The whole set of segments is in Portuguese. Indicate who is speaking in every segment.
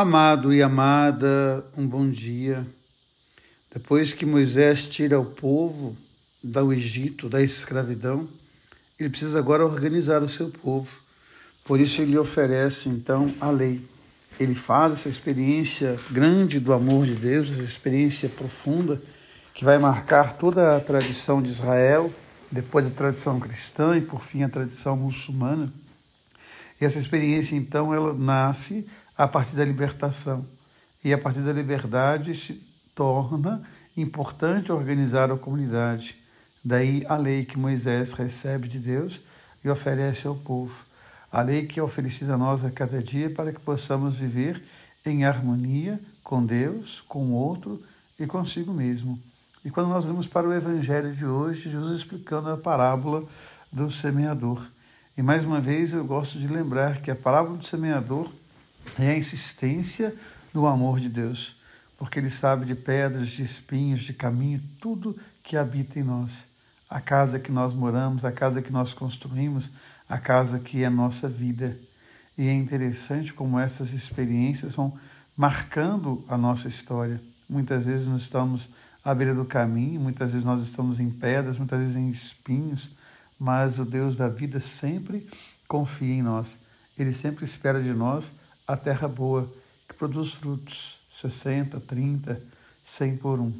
Speaker 1: Amado e amada, um bom dia. Depois que Moisés tira o povo do Egito, da escravidão, ele precisa agora organizar o seu povo. Por isso ele oferece então a lei. Ele faz essa experiência grande do amor de Deus, essa experiência profunda que vai marcar toda a tradição de Israel, depois a tradição cristã e por fim a tradição muçulmana. E essa experiência então ela nasce a partir da libertação. E a partir da liberdade se torna importante organizar a comunidade. Daí a lei que Moisés recebe de Deus e oferece ao povo. A lei que é oferecida a nós a cada dia para que possamos viver em harmonia com Deus, com o outro e consigo mesmo. E quando nós vamos para o Evangelho de hoje, Jesus explicando a parábola do semeador. E mais uma vez eu gosto de lembrar que a parábola do semeador é a insistência no amor de Deus, porque Ele sabe de pedras, de espinhos, de caminho, tudo que habita em nós. A casa que nós moramos, a casa que nós construímos, a casa que é nossa vida. E é interessante como essas experiências vão marcando a nossa história. Muitas vezes nós estamos à beira do caminho, muitas vezes nós estamos em pedras, muitas vezes em espinhos, mas o Deus da vida sempre confia em nós. Ele sempre espera de nós a terra boa, que produz frutos, 60, 30, 100 por um.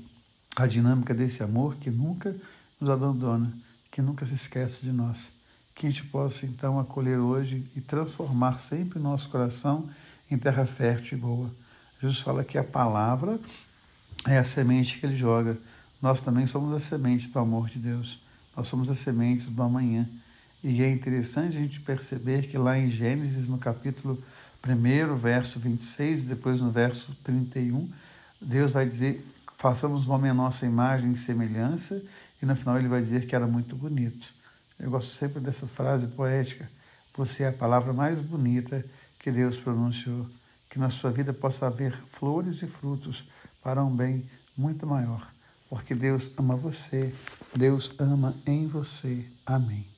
Speaker 1: A dinâmica desse amor que nunca nos abandona, que nunca se esquece de nós. Que a gente possa então acolher hoje e transformar sempre nosso coração em terra fértil e boa. Jesus fala que a palavra é a semente que ele joga. Nós também somos a semente do amor de Deus. Nós somos as sementes do amanhã. E é interessante a gente perceber que lá em Gênesis, no capítulo primeiro, verso 26, depois no verso 31, Deus vai dizer: façamos o homem a nossa imagem e semelhança, e no final ele vai dizer que era muito bonito. Eu gosto sempre dessa frase poética: Você é a palavra mais bonita que Deus pronunciou. Que na sua vida possa haver flores e frutos para um bem muito maior. Porque Deus ama você, Deus ama em você. Amém.